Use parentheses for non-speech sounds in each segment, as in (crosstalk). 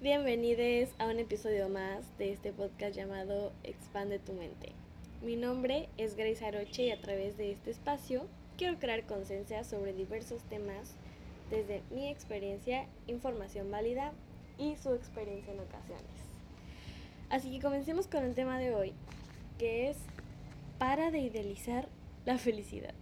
Bienvenidos a un episodio más de este podcast llamado Expande tu mente. Mi nombre es Grace Aroche y a través de este espacio quiero crear conciencia sobre diversos temas desde mi experiencia, información válida y su experiencia en ocasiones. Así que comencemos con el tema de hoy, que es para de idealizar la felicidad.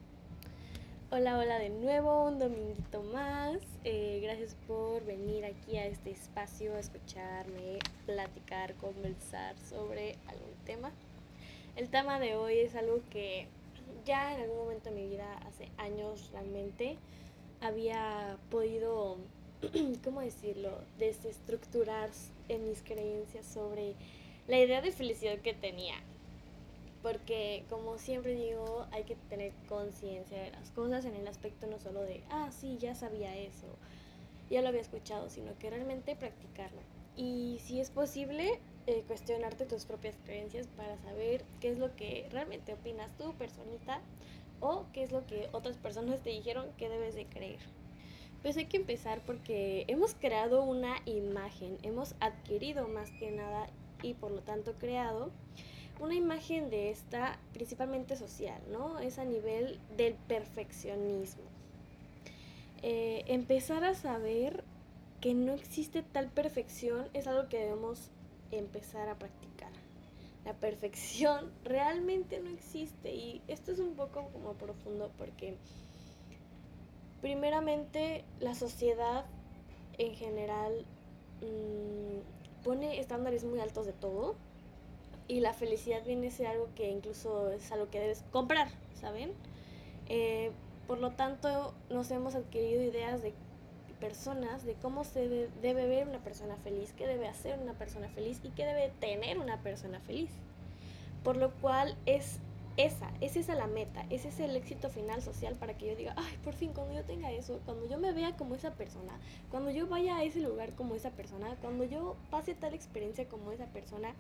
Hola, hola de nuevo, un dominguito más. Eh, gracias por venir aquí a este espacio a escucharme, platicar, conversar sobre algún tema. El tema de hoy es algo que ya en algún momento de mi vida, hace años realmente, había podido, (clears throat) ¿cómo decirlo?, desestructurar en mis creencias sobre la idea de felicidad que tenía porque como siempre digo, hay que tener conciencia de las cosas en el aspecto no solo de, ah, sí, ya sabía eso, ya lo había escuchado, sino que realmente practicarlo. Y si es posible, eh, cuestionarte tus propias creencias para saber qué es lo que realmente opinas tú, personita, o qué es lo que otras personas te dijeron que debes de creer. Pues hay que empezar porque hemos creado una imagen, hemos adquirido más que nada y por lo tanto creado una imagen de esta, principalmente social, ¿no? Es a nivel del perfeccionismo. Eh, empezar a saber que no existe tal perfección es algo que debemos empezar a practicar. La perfección (laughs) realmente no existe y esto es un poco como profundo porque primeramente la sociedad en general mm, pone estándares muy altos de todo y la felicidad viene a ser algo que incluso es algo que debes comprar, ¿saben? Eh, por lo tanto, nos hemos adquirido ideas de personas, de cómo se debe ver una persona feliz, qué debe hacer una persona feliz y qué debe tener una persona feliz. Por lo cual es esa, es esa la meta, ese es el éxito final social para que yo diga, ay, por fin, cuando yo tenga eso, cuando yo me vea como esa persona, cuando yo vaya a ese lugar como esa persona, cuando yo pase tal experiencia como esa persona,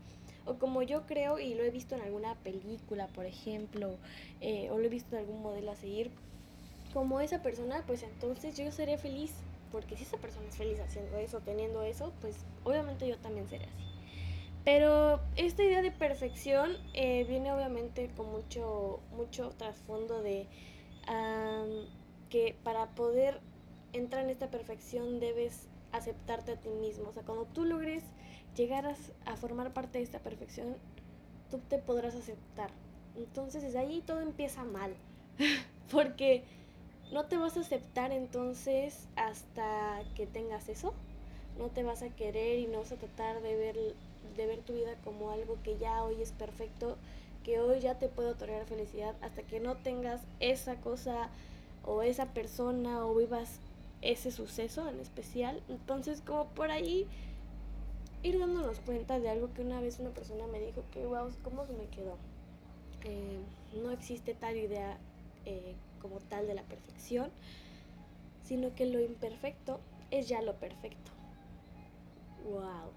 o como yo creo y lo he visto en alguna película, por ejemplo, eh, o lo he visto en algún modelo a seguir, como esa persona, pues entonces yo seré feliz, porque si esa persona es feliz haciendo eso, teniendo eso, pues obviamente yo también seré así. Pero esta idea de perfección eh, viene obviamente con mucho, mucho trasfondo de que para poder entrar en esta perfección debes aceptarte a ti mismo. O sea, cuando tú logres llegar a, formar parte de esta perfección, tú te podrás aceptar. Entonces desde ahí todo empieza mal. (laughs) Porque no te vas a aceptar entonces hasta que tengas eso. No te vas a querer y no vas a tratar de ver de ver tu vida como algo que ya hoy es perfecto, que hoy ya te puede otorgar felicidad, hasta que no tengas esa cosa o esa persona o vivas ese suceso en especial. Entonces, como por ahí ir dándonos cuenta de algo que una vez una persona me dijo que, wow, ¿cómo se me quedó? Eh, no existe tal idea eh, como tal de la perfección, sino que lo imperfecto es ya lo perfecto. Wow.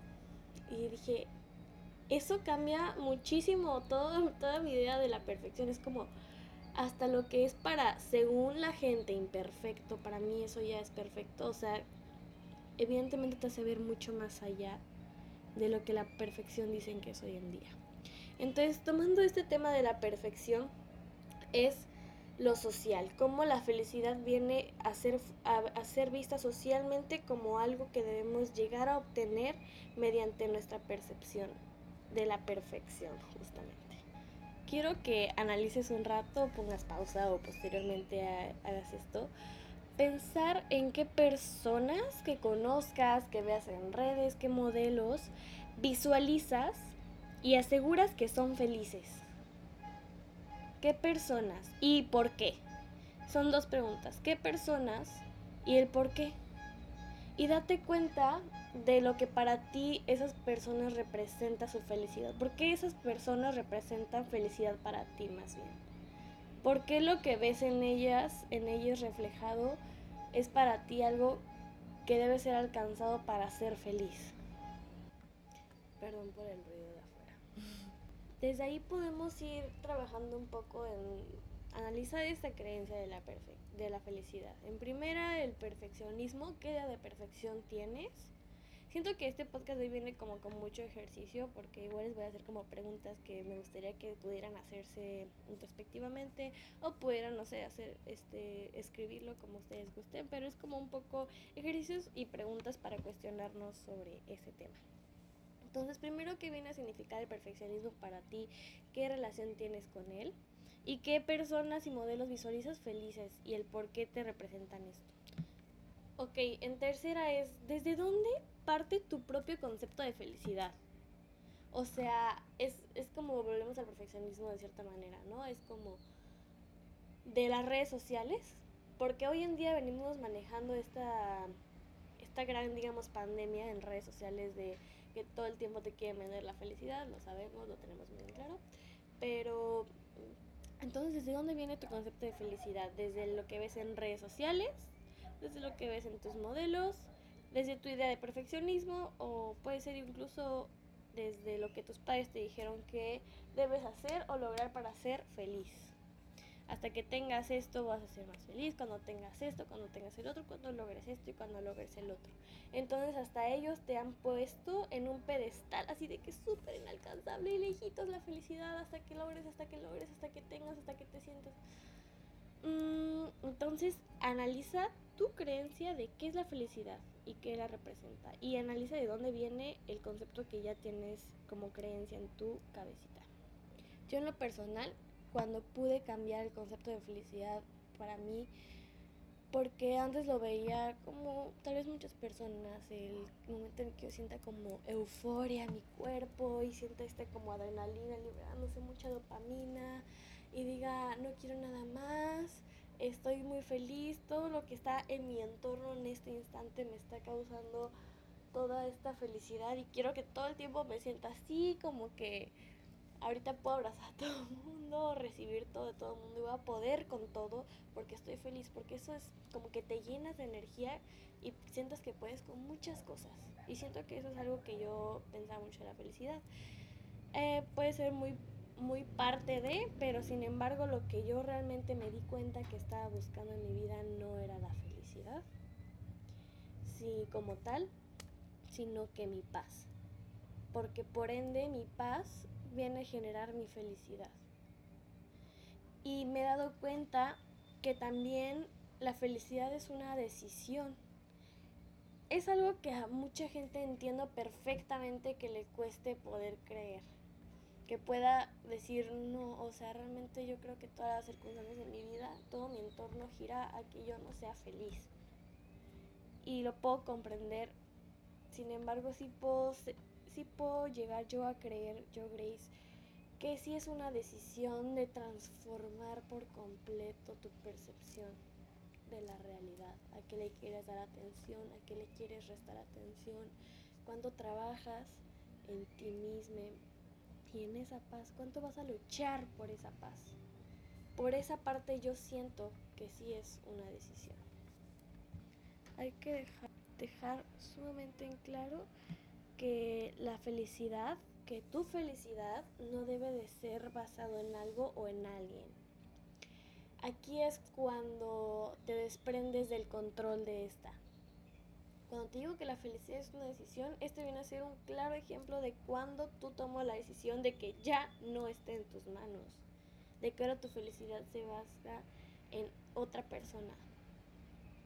Y dije, eso cambia muchísimo toda mi idea de la perfección. Es como hasta lo que es para, según la gente, imperfecto, para mí eso ya es perfecto. O sea, evidentemente te hace ver mucho más allá de lo que la perfección dicen que es hoy en día. Entonces, tomando este tema de la perfección, es lo social, cómo la felicidad viene a ser, a, ser vista socialmente como algo que debemos llegar a obtener mediante nuestra percepción de la perfección, justamente. Quiero que analices un rato, pongas pausa o posteriormente hagas esto. Pensar en qué personas que conozcas, que veas en redes, qué modelos visualizas y aseguras que son felices ¿Qué personas y por qué? Son dos preguntas. ¿Qué personas y el por qué? Y date cuenta de lo que para ti esas personas representan su felicidad. ¿Por qué esas personas representan felicidad para ti más bien? ¿Por qué lo que ves en ellas, en ellos reflejado, es para ti algo que debe ser alcanzado para ser feliz? Perdón por el ruido. Desde ahí podemos ir trabajando un poco en analizar esta creencia de la, de la felicidad. En primera, el perfeccionismo, ¿qué idea de perfección tienes? Siento que este podcast hoy viene como con mucho ejercicio porque igual les voy a hacer como preguntas que me gustaría que pudieran hacerse introspectivamente o pudieran, no sé, hacer este escribirlo como ustedes gusten, pero es como un poco ejercicios y preguntas para cuestionarnos sobre ese tema. Entonces, primero, ¿qué viene a significar el perfeccionismo para ti? ¿Qué relación tienes con él? ¿Y qué personas y modelos visualizas felices? ¿Y el por qué te representan esto? Ok, en tercera es, ¿desde dónde parte tu propio concepto de felicidad? O sea, es, es como volvemos al perfeccionismo de cierta manera, ¿no? Es como de las redes sociales, porque hoy en día venimos manejando esta, esta gran, digamos, pandemia en redes sociales de todo el tiempo te quieren vender la felicidad, lo sabemos, lo tenemos muy claro, pero entonces, ¿desde dónde viene tu concepto de felicidad? ¿Desde lo que ves en redes sociales? ¿Desde lo que ves en tus modelos? ¿Desde tu idea de perfeccionismo? ¿O puede ser incluso desde lo que tus padres te dijeron que debes hacer o lograr para ser feliz? Hasta que tengas esto vas a ser más feliz, cuando tengas esto, cuando tengas el otro, cuando logres esto y cuando logres el otro. Entonces hasta ellos te han puesto en un pedestal así de que es súper inalcanzable y lejitos la felicidad hasta que logres, hasta que logres, hasta que tengas, hasta que te sientas. Mm, entonces analiza tu creencia de qué es la felicidad y qué la representa. Y analiza de dónde viene el concepto que ya tienes como creencia en tu cabecita. Yo en lo personal cuando pude cambiar el concepto de felicidad para mí, porque antes lo veía como tal vez muchas personas, el momento en que yo sienta como euforia en mi cuerpo y sienta este como adrenalina liberándose mucha dopamina y diga no quiero nada más, estoy muy feliz, todo lo que está en mi entorno en este instante me está causando toda esta felicidad y quiero que todo el tiempo me sienta así como que ahorita puedo abrazar a todo el mundo, recibir todo de todo el mundo y voy a poder con todo porque estoy feliz, porque eso es como que te llenas de energía y sientas que puedes con muchas cosas. Y siento que eso es algo que yo pensaba mucho en la felicidad. Eh, puede ser muy, muy parte de, pero sin embargo lo que yo realmente me di cuenta que estaba buscando en mi vida no era la felicidad, sí como tal, sino que mi paz. Porque por ende mi paz viene a generar mi felicidad. Y me he dado cuenta que también la felicidad es una decisión. Es algo que a mucha gente entiendo perfectamente que le cueste poder creer. Que pueda decir, no, o sea, realmente yo creo que todas las circunstancias de mi vida, todo mi entorno gira a que yo no sea feliz. Y lo puedo comprender. Sin embargo, sí puedo sí puedo llegar yo a creer, yo Grace, que sí es una decisión de transformar por completo tu percepción de la realidad, a qué le quieres dar atención, a qué le quieres restar atención, cuando trabajas en ti mismo y en esa paz, cuánto vas a luchar por esa paz. Por esa parte yo siento que sí es una decisión. Hay que dejar, dejar sumamente en claro que la felicidad, que tu felicidad no debe de ser basado en algo o en alguien. Aquí es cuando te desprendes del control de esta. Cuando te digo que la felicidad es una decisión, este viene a ser un claro ejemplo de cuando tú tomas la decisión de que ya no esté en tus manos, de que ahora tu felicidad se basa en otra persona,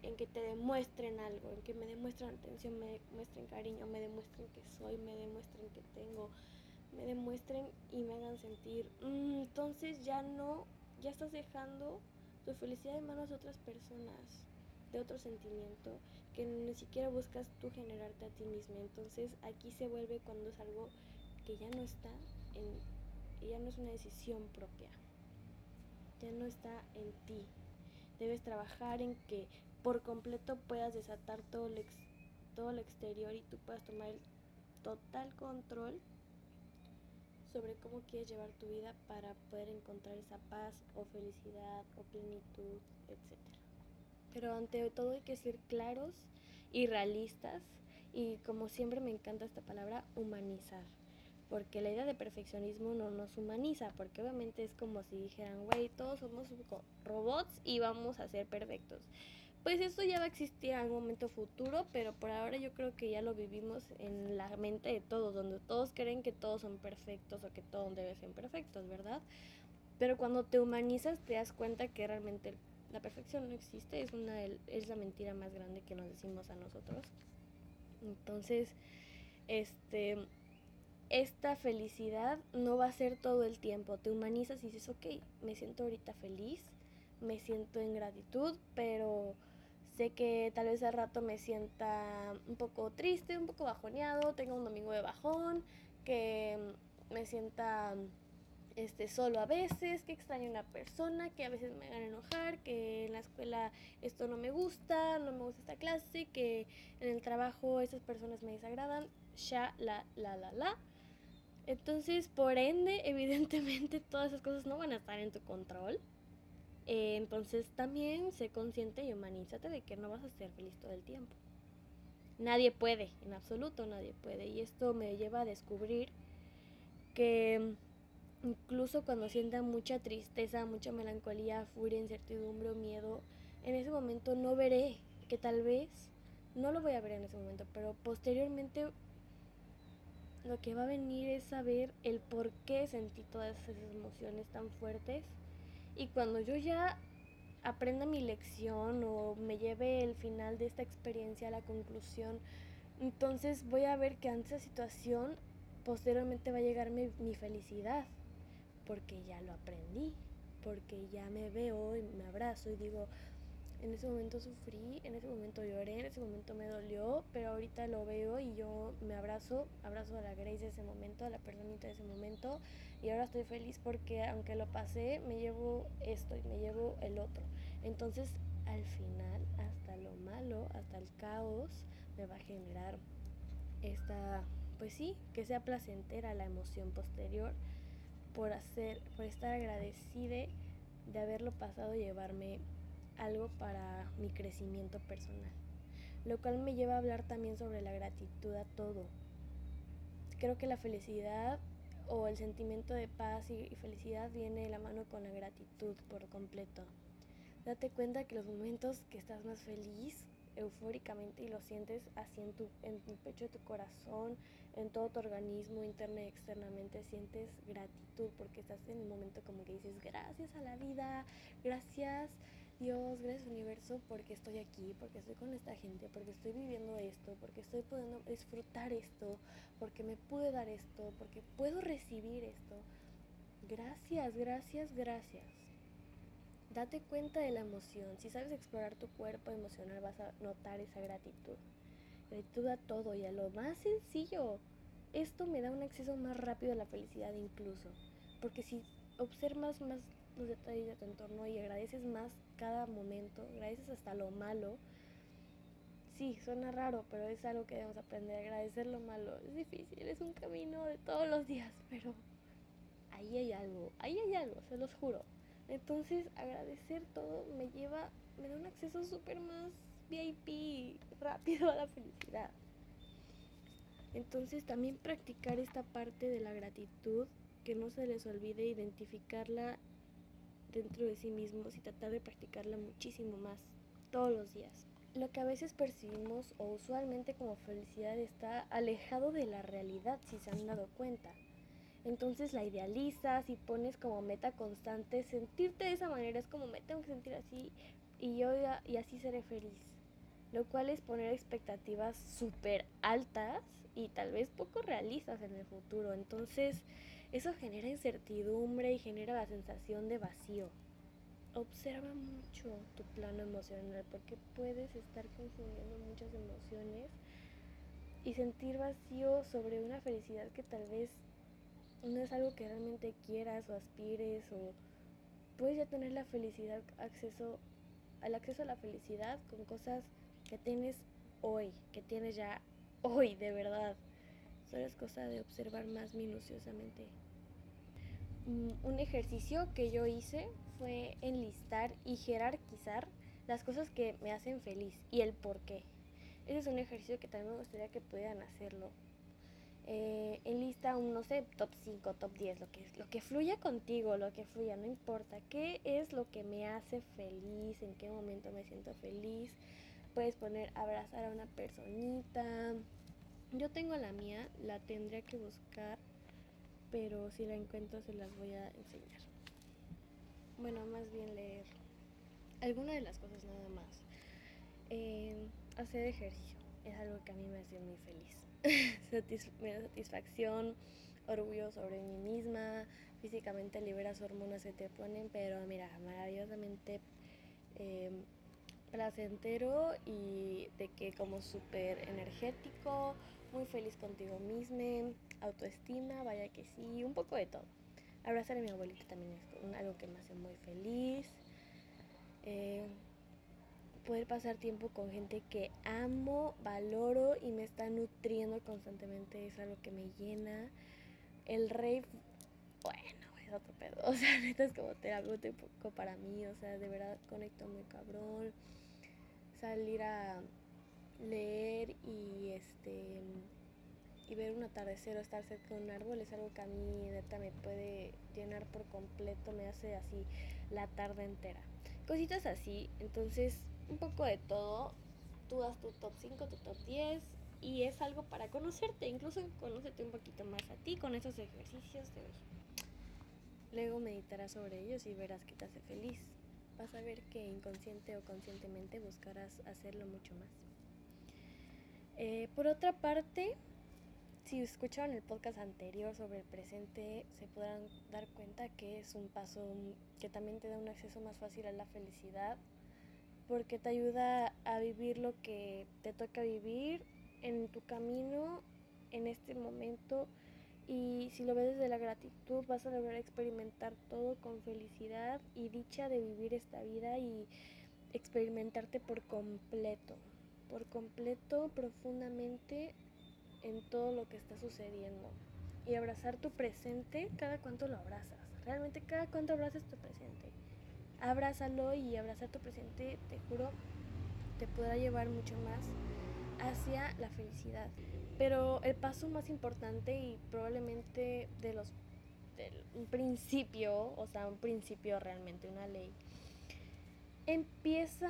en que te demuestren algo, en que me demuestren atención, me demuestren cariño, me demuestren que soy, me demuestren que tengo, me demuestren y me hagan sentir. Mm, entonces ya no, ya estás dejando tu felicidad en manos de otras personas, de otro sentimiento, que ni siquiera buscas tú generarte a ti mismo. Entonces aquí se vuelve cuando es algo que ya no está en, ya no es una decisión propia, ya no está en ti. Debes trabajar en que por completo puedas desatar todo el, todo el exterior y tú puedas tomar el total control sobre cómo quieres llevar tu vida para poder encontrar esa paz o felicidad o plenitud, etc. Pero ante todo hay que ser claros y realistas y como siempre me encanta esta palabra, humanizar. Porque la idea de perfeccionismo no nos humaniza, porque obviamente es como si dijeran, güey, todos somos robots y vamos a ser perfectos pues esto ya va a existir en algún momento futuro, pero por ahora yo creo que ya lo vivimos en la mente de todos, donde todos creen que todos son perfectos o que todos deben ser perfectos, ¿verdad? Pero cuando te humanizas te das cuenta que realmente la perfección no existe, es, una, es la mentira más grande que nos decimos a nosotros. Entonces, este, esta felicidad no va a ser todo el tiempo. Te humanizas y dices, ok, me siento ahorita feliz, me siento en gratitud, pero sé que tal vez al rato me sienta un poco triste, un poco bajoneado, tengo un domingo de bajón, que me sienta este, solo a veces, que extraño una persona, que a veces me hagan enojar, que en la escuela esto no me gusta, no me gusta esta clase, que en el trabajo esas personas me desagradan, ya, la, la, la, la. Entonces, por ende, (laughs) evidentemente todas esas cosas no van a estar en tu control. Eh, entonces también sé consciente y humanízate de que no vas a ser feliz todo el tiempo. Nadie puede, en absoluto nadie puede. Y esto me lleva a descubrir que incluso cuando sienta mucha tristeza, mucha melancolía, furia, incertidumbre o miedo, en ese momento no veré, que tal vez no lo voy a ver en ese momento, pero posteriormente lo que va a venir es saber el por qué sentí todas esas emociones tan fuertes y cuando yo ya aprenda mi lección o me lleve el final de esta experiencia a la conclusión, entonces voy a ver que ante esa situación posteriormente va a llegar mi, mi felicidad, porque ya lo aprendí, porque ya me veo y me abrazo y digo, en ese momento sufrí, en ese momento lloré, en ese momento me dolió, pero ahorita lo veo y yo me abrazo, abrazo a la Grace de ese momento, a la personita de ese momento, y ahora estoy feliz porque aunque lo pasé, me llevo esto y me llevo el otro. Entonces, al final, hasta lo malo, hasta el caos, me va a generar esta, pues sí, que sea placentera la emoción posterior por hacer, por estar agradecida de haberlo pasado y llevarme algo para mi crecimiento personal, lo cual me lleva a hablar también sobre la gratitud a todo. Creo que la felicidad o el sentimiento de paz y, felicidad viene de la mano con la gratitud por completo. Date cuenta que los momentos que estás más feliz, eufóricamente y lo sientes así en tu, en tu pecho de tu corazón, en todo tu organismo, interno y externamente, sientes gratitud porque estás en un momento como que dices gracias a la vida, gracias Dios, gracias universo porque estoy aquí, porque estoy con esta gente, porque estoy viviendo esto, porque estoy pudiendo disfrutar esto, porque me pude dar esto, porque puedo recibir esto. Gracias, gracias, gracias. Date cuenta de la emoción. Si sabes explorar tu cuerpo emocional vas a notar esa gratitud. Gratitud a todo y a lo más sencillo. Esto me da un acceso más rápido a la felicidad incluso. Porque si observas más los detalles de tu entorno y agradeces más cada momento, agradeces hasta lo malo. Sí, suena raro, pero es algo que debemos aprender, agradecer lo malo. Es difícil, es un camino de todos los días, pero ahí hay algo, ahí hay algo, se los juro. Entonces, agradecer todo me lleva, me da un acceso súper más VIP, rápido a la felicidad. Entonces, también practicar esta parte de la gratitud, que no se les olvide identificarla dentro de sí mismos y tratar de practicarla muchísimo más todos los días. Lo que a veces percibimos o usualmente como felicidad está alejado de la realidad si se han dado cuenta. Entonces la idealizas y pones como meta constante sentirte de esa manera, es como me tengo que sentir así y yo y así seré feliz. Lo cual es poner expectativas súper altas y tal vez poco realistas en el futuro. Entonces eso genera incertidumbre y genera la sensación de vacío. Observa mucho tu plano emocional porque puedes estar confundiendo muchas emociones y sentir vacío sobre una felicidad que tal vez no es algo que realmente quieras o aspires o puedes ya tener la felicidad acceso al acceso a la felicidad con cosas que tienes hoy, que tienes ya hoy de verdad. Es cosa de observar más minuciosamente. Mm, un ejercicio que yo hice fue enlistar y jerarquizar las cosas que me hacen feliz y el por qué. Ese es un ejercicio que también me gustaría que pudieran hacerlo. Eh, enlista un, no sé, top 5, top 10, lo que, lo que fluya contigo, lo que fluya, no importa. ¿Qué es lo que me hace feliz? ¿En qué momento me siento feliz? Puedes poner abrazar a una personita. Yo tengo la mía, la tendría que buscar, pero si la encuentro se las voy a enseñar. Bueno, más bien leer alguna de las cosas nada más. Eh, hacer ejercicio es algo que a mí me hace muy feliz. (laughs) me da satisfacción, orgullo sobre mí misma, físicamente liberas hormonas que te ponen, pero mira, maravillosamente eh, placentero y de que como súper energético, muy feliz contigo misma, autoestima, vaya que sí, un poco de todo. Abrazar a mi abuelita también es algo que me hace muy feliz. Eh, poder pasar tiempo con gente que amo, valoro y me está nutriendo constantemente es algo que me llena. El rey, bueno, es otro pedo. (laughs) O sea, neta es como terapéutico para mí. O sea, de verdad conecto muy cabrón. Salir a leer y este y ver un atardecer o estar cerca de un árbol es algo que a mí neta me puede llenar por completo, me hace así la tarde entera. Cositas así, entonces un poco de todo. Tú das tu top 5, tu top 10 y es algo para conocerte, incluso conócete un poquito más a ti con esos ejercicios de hoy. Luego meditarás sobre ellos y verás que te hace feliz. Vas a ver que inconsciente o conscientemente buscarás hacerlo mucho más. Eh, por otra parte, si escucharon el podcast anterior sobre el presente, se podrán dar cuenta que es un paso que también te da un acceso más fácil a la felicidad porque te ayuda a vivir lo que te toca vivir en tu camino, en este momento. Y si lo ves desde la gratitud, vas a lograr experimentar todo con felicidad y dicha de vivir esta vida y experimentarte por completo, por completo, profundamente en todo lo que está sucediendo. Y abrazar tu presente, cada cuánto lo abrazas. Realmente cada cuánto abrazas tu presente abrázalo y abrazar tu presente, te juro, te podrá llevar mucho más hacia la felicidad. Pero el paso más importante y probablemente de los un principio, o sea, un principio realmente, una ley, empieza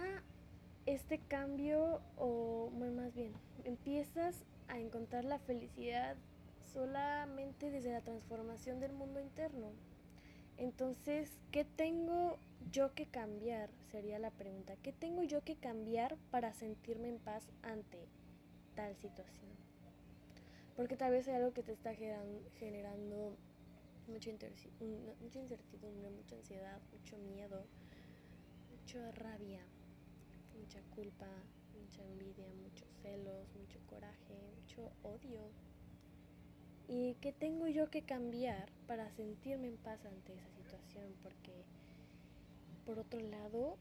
este cambio, o más bien, empiezas a encontrar la felicidad solamente desde la transformación del mundo interno. Entonces, ¿qué tengo yo que cambiar? Sería la pregunta. ¿Qué tengo yo que cambiar para sentirme en paz ante tal situación? Porque tal vez hay algo que te está generando mucha, incertidumbre, mucha ansiedad, mucho miedo, mucha rabia, mucha culpa, mucha envidia, muchos celos, mucho coraje, mucho odio ¿Y qué tengo yo que cambiar para sentirme en paz ante esa situación? Porque, por otro lado,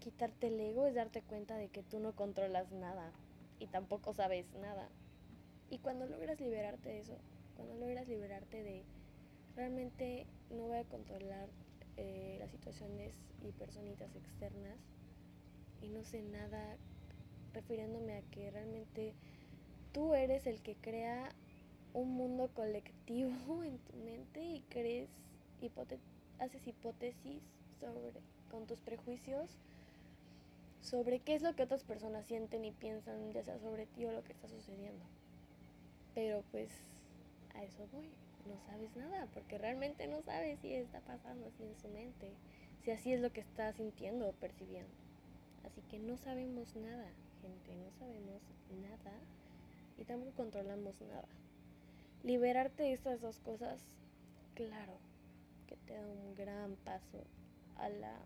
quitarte el ego es darte cuenta de que tú no controlas nada y tampoco sabes nada. Y cuando logras liberarte de eso, cuando logras liberarte de realmente no voy a controlar eh, las situaciones y personitas externas y no sé nada, refiriéndome a que realmente tú eres el que crea un mundo colectivo (laughs) en tu mente y crees, haces hipótesis sobre, con tus prejuicios sobre qué es lo que otras personas sienten y piensan, ya sea sobre ti o lo que está sucediendo. Pero pues a eso voy, no sabes nada, porque realmente no sabes si está pasando así en su mente, si así es lo que está sintiendo o percibiendo. Así que no sabemos nada, gente, no sabemos nada y tampoco controlamos nada. Liberarte de estas dos cosas, claro, que te da un gran paso a la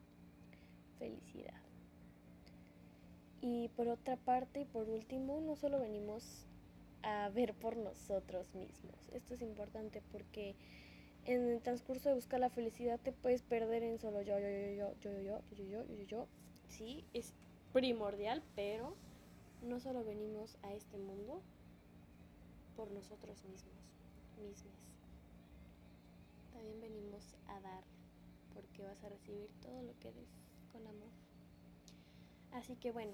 felicidad. Y por otra parte y por último, no solo venimos a ver por nosotros mismos. Esto es importante porque en el transcurso de buscar la felicidad te puedes perder en solo yo, yo, yo, yo, yo, yo, yo, yo, yo, yo, yo. Sí, es primordial, pero no solo venimos a este mundo por nosotros mismos, mismos. También venimos a dar, porque vas a recibir todo lo que des con amor. Así que bueno,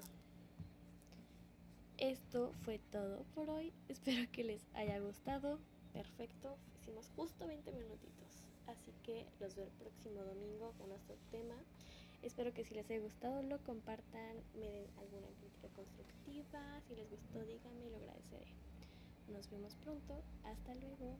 esto fue todo por hoy. Espero que les haya gustado. Perfecto, hicimos justo 20 minutitos. Así que los veo el próximo domingo con nuestro tema. Espero que si les haya gustado lo compartan, me den alguna crítica constructiva. Si les gustó, díganme lo agradeceré. Nos vemos pronto. Hasta luego.